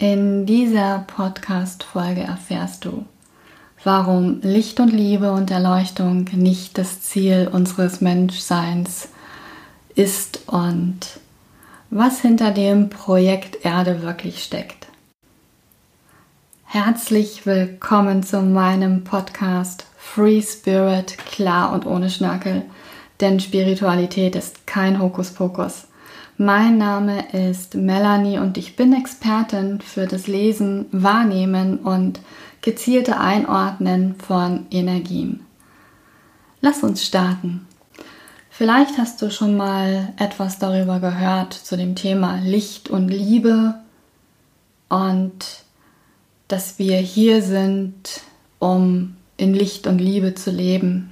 In dieser Podcast-Folge erfährst du, warum Licht und Liebe und Erleuchtung nicht das Ziel unseres Menschseins ist und was hinter dem Projekt Erde wirklich steckt. Herzlich willkommen zu meinem Podcast Free Spirit, klar und ohne Schnörkel, denn Spiritualität ist kein Hokuspokus. Mein Name ist Melanie und ich bin Expertin für das Lesen, Wahrnehmen und gezielte Einordnen von Energien. Lass uns starten. Vielleicht hast du schon mal etwas darüber gehört zu dem Thema Licht und Liebe und dass wir hier sind, um in Licht und Liebe zu leben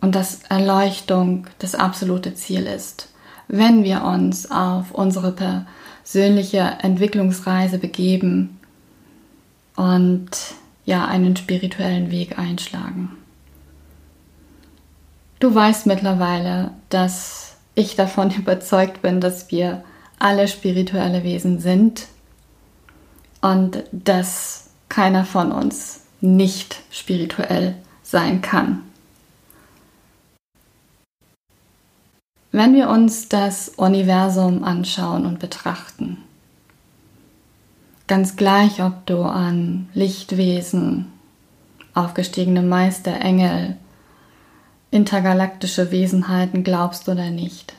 und dass Erleuchtung das absolute Ziel ist wenn wir uns auf unsere persönliche Entwicklungsreise begeben und ja einen spirituellen Weg einschlagen. Du weißt mittlerweile, dass ich davon überzeugt bin, dass wir alle spirituelle Wesen sind und dass keiner von uns nicht spirituell sein kann. Wenn wir uns das Universum anschauen und betrachten, ganz gleich, ob du an Lichtwesen, aufgestiegene Meister, Engel, intergalaktische Wesenheiten glaubst oder nicht,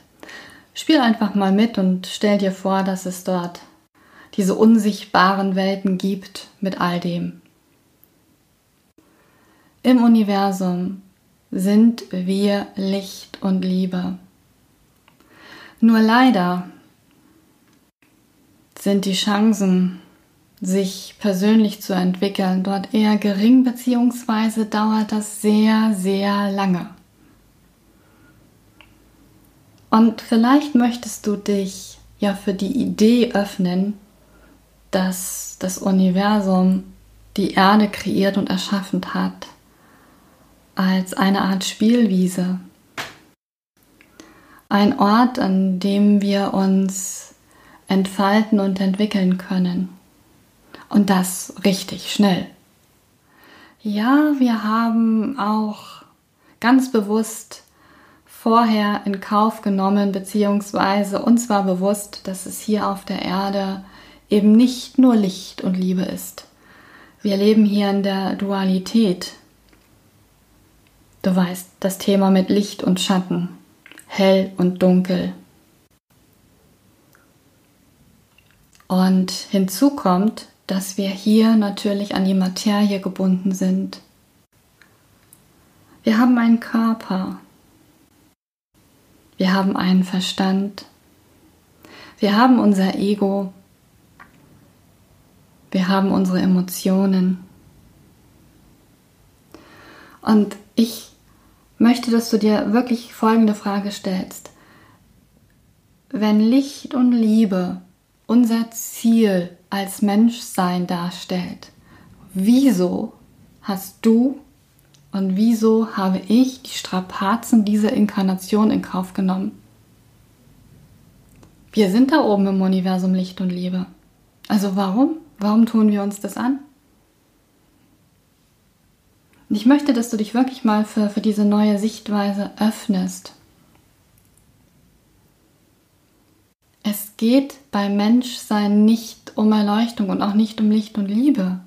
spiel einfach mal mit und stell dir vor, dass es dort diese unsichtbaren Welten gibt mit all dem. Im Universum sind wir Licht und Liebe. Nur leider sind die Chancen, sich persönlich zu entwickeln, dort eher gering, beziehungsweise dauert das sehr, sehr lange. Und vielleicht möchtest du dich ja für die Idee öffnen, dass das Universum die Erde kreiert und erschaffen hat als eine Art Spielwiese, ein Ort, an dem wir uns entfalten und entwickeln können. Und das richtig schnell. Ja, wir haben auch ganz bewusst vorher in Kauf genommen, beziehungsweise uns war bewusst, dass es hier auf der Erde eben nicht nur Licht und Liebe ist. Wir leben hier in der Dualität. Du weißt, das Thema mit Licht und Schatten hell und dunkel. Und hinzu kommt, dass wir hier natürlich an die Materie gebunden sind. Wir haben einen Körper. Wir haben einen Verstand. Wir haben unser Ego. Wir haben unsere Emotionen. Und ich möchte, dass du dir wirklich folgende Frage stellst. Wenn Licht und Liebe unser Ziel als Menschsein darstellt, wieso hast du und wieso habe ich die Strapazen dieser Inkarnation in Kauf genommen? Wir sind da oben im Universum Licht und Liebe. Also warum? Warum tun wir uns das an? Und ich möchte, dass du dich wirklich mal für, für diese neue Sichtweise öffnest. Es geht beim Menschsein nicht um Erleuchtung und auch nicht um Licht und Liebe.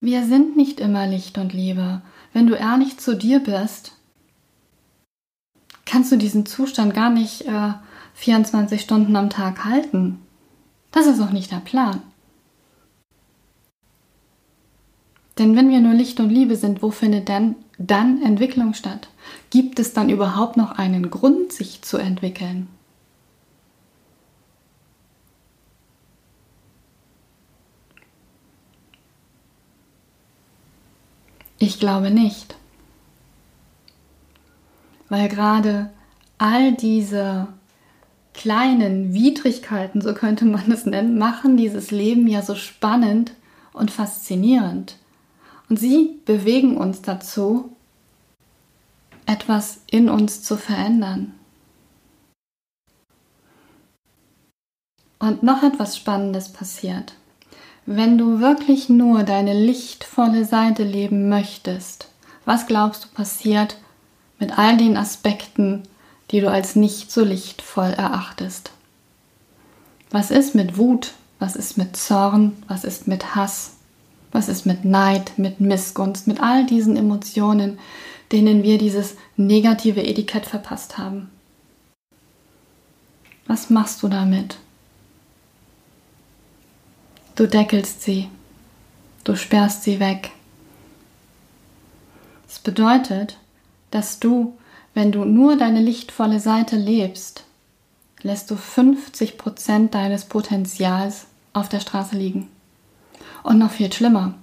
Wir sind nicht immer Licht und Liebe. Wenn du ehrlich zu dir bist, kannst du diesen Zustand gar nicht äh, 24 Stunden am Tag halten. Das ist auch nicht der Plan. Denn wenn wir nur Licht und Liebe sind, wo findet denn dann Entwicklung statt? Gibt es dann überhaupt noch einen Grund, sich zu entwickeln? Ich glaube nicht. Weil gerade all diese kleinen Widrigkeiten, so könnte man es nennen, machen dieses Leben ja so spannend und faszinierend. Und sie bewegen uns dazu, etwas in uns zu verändern. Und noch etwas Spannendes passiert. Wenn du wirklich nur deine lichtvolle Seite leben möchtest, was glaubst du passiert mit all den Aspekten, die du als nicht so lichtvoll erachtest? Was ist mit Wut? Was ist mit Zorn? Was ist mit Hass? Was ist mit Neid, mit Missgunst, mit all diesen Emotionen, denen wir dieses negative Etikett verpasst haben? Was machst du damit? Du deckelst sie, du sperrst sie weg. Das bedeutet, dass du, wenn du nur deine lichtvolle Seite lebst, lässt du 50 Prozent deines Potenzials auf der Straße liegen. Und noch viel schlimmer,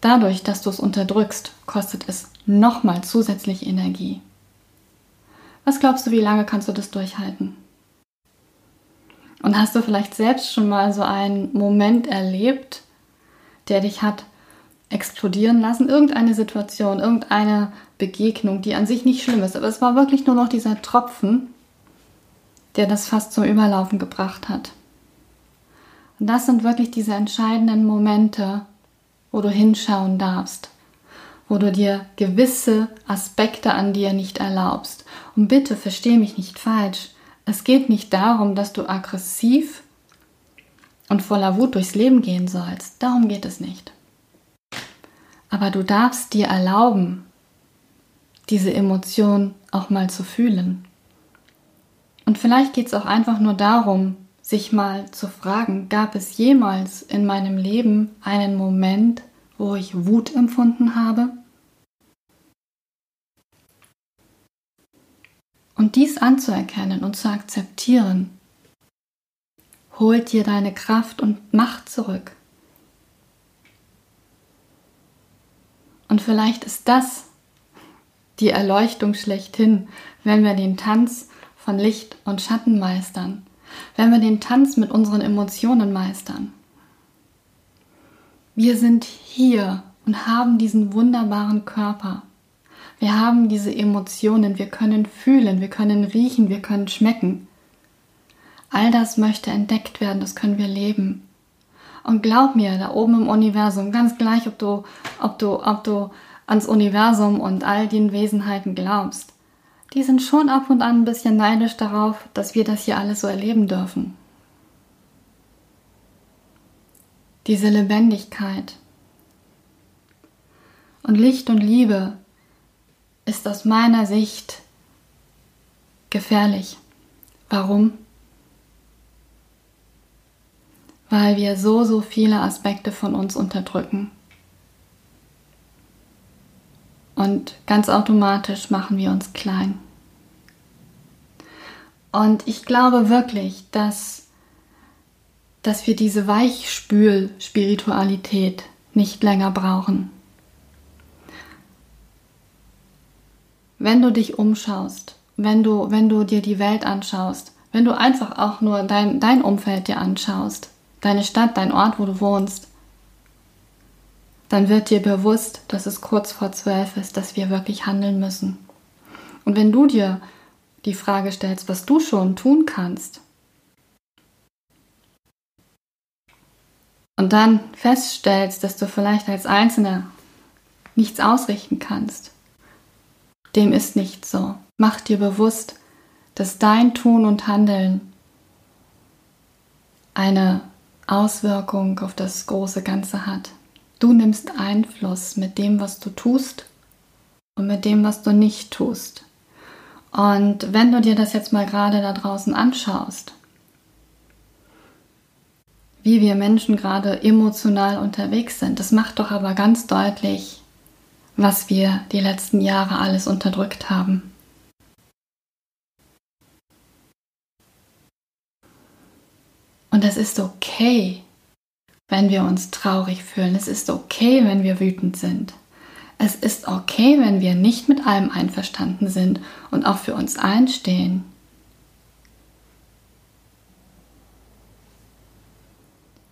dadurch, dass du es unterdrückst, kostet es nochmal zusätzlich Energie. Was glaubst du, wie lange kannst du das durchhalten? Und hast du vielleicht selbst schon mal so einen Moment erlebt, der dich hat explodieren lassen? Irgendeine Situation, irgendeine Begegnung, die an sich nicht schlimm ist, aber es war wirklich nur noch dieser Tropfen, der das fast zum Überlaufen gebracht hat. Und das sind wirklich diese entscheidenden Momente, wo du hinschauen darfst, wo du dir gewisse Aspekte an dir nicht erlaubst. Und bitte versteh mich nicht falsch. Es geht nicht darum, dass du aggressiv und voller Wut durchs Leben gehen sollst. Darum geht es nicht. Aber du darfst dir erlauben, diese Emotion auch mal zu fühlen. Und vielleicht geht es auch einfach nur darum, sich mal zu fragen, gab es jemals in meinem Leben einen Moment, wo ich Wut empfunden habe? Und dies anzuerkennen und zu akzeptieren, holt dir deine Kraft und Macht zurück. Und vielleicht ist das die Erleuchtung schlechthin, wenn wir den Tanz von Licht und Schatten meistern, wenn wir den Tanz mit unseren Emotionen meistern. Wir sind hier und haben diesen wunderbaren Körper. Wir haben diese Emotionen, wir können fühlen, wir können riechen, wir können schmecken. All das möchte entdeckt werden, das können wir leben. Und glaub mir, da oben im Universum, ganz gleich, ob du, ob du, ob du ans Universum und all den Wesenheiten glaubst, die sind schon ab und an ein bisschen neidisch darauf, dass wir das hier alles so erleben dürfen. Diese Lebendigkeit. Und Licht und Liebe ist aus meiner Sicht gefährlich. Warum? Weil wir so, so viele Aspekte von uns unterdrücken. Und ganz automatisch machen wir uns klein. Und ich glaube wirklich, dass, dass wir diese Weichspül-Spiritualität nicht länger brauchen. Wenn du dich umschaust, wenn du, wenn du dir die Welt anschaust, wenn du einfach auch nur dein, dein Umfeld dir anschaust, deine Stadt, dein Ort, wo du wohnst, dann wird dir bewusst, dass es kurz vor zwölf ist, dass wir wirklich handeln müssen. Und wenn du dir die Frage stellst, was du schon tun kannst, und dann feststellst, dass du vielleicht als Einzelner nichts ausrichten kannst, dem ist nicht so. Mach dir bewusst, dass dein Tun und Handeln eine Auswirkung auf das große Ganze hat. Du nimmst Einfluss mit dem, was du tust und mit dem, was du nicht tust. Und wenn du dir das jetzt mal gerade da draußen anschaust, wie wir Menschen gerade emotional unterwegs sind, das macht doch aber ganz deutlich, was wir die letzten Jahre alles unterdrückt haben. Und es ist okay, wenn wir uns traurig fühlen. Es ist okay, wenn wir wütend sind. Es ist okay, wenn wir nicht mit allem einverstanden sind und auch für uns einstehen.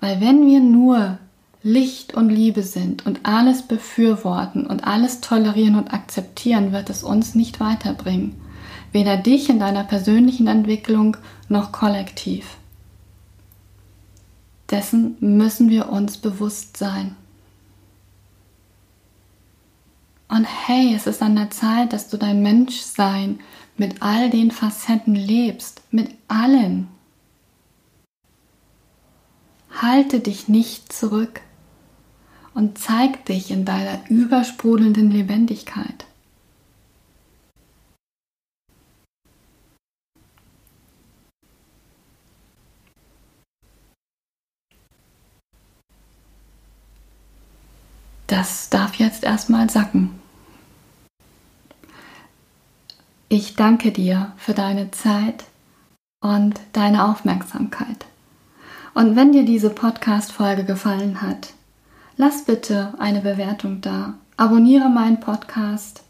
Weil wenn wir nur Licht und Liebe sind und alles befürworten und alles tolerieren und akzeptieren, wird es uns nicht weiterbringen. Weder dich in deiner persönlichen Entwicklung noch kollektiv. Dessen müssen wir uns bewusst sein. Und hey, es ist an der Zeit, dass du dein Menschsein mit all den Facetten lebst, mit allen. Halte dich nicht zurück und zeig dich in deiner übersprudelnden Lebendigkeit. Das darf jetzt erstmal sacken. Ich danke dir für deine Zeit und deine Aufmerksamkeit. Und wenn dir diese Podcast-Folge gefallen hat, lass bitte eine Bewertung da. Abonniere meinen Podcast.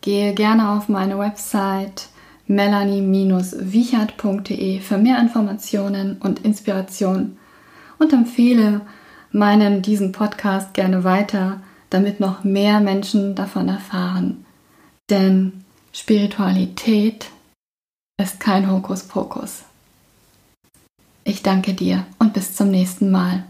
Gehe gerne auf meine Website melanie-wichert.de für mehr Informationen und Inspiration und empfehle meinen diesen Podcast gerne weiter, damit noch mehr Menschen davon erfahren. Denn Spiritualität ist kein Hokuspokus. Ich danke dir und bis zum nächsten Mal.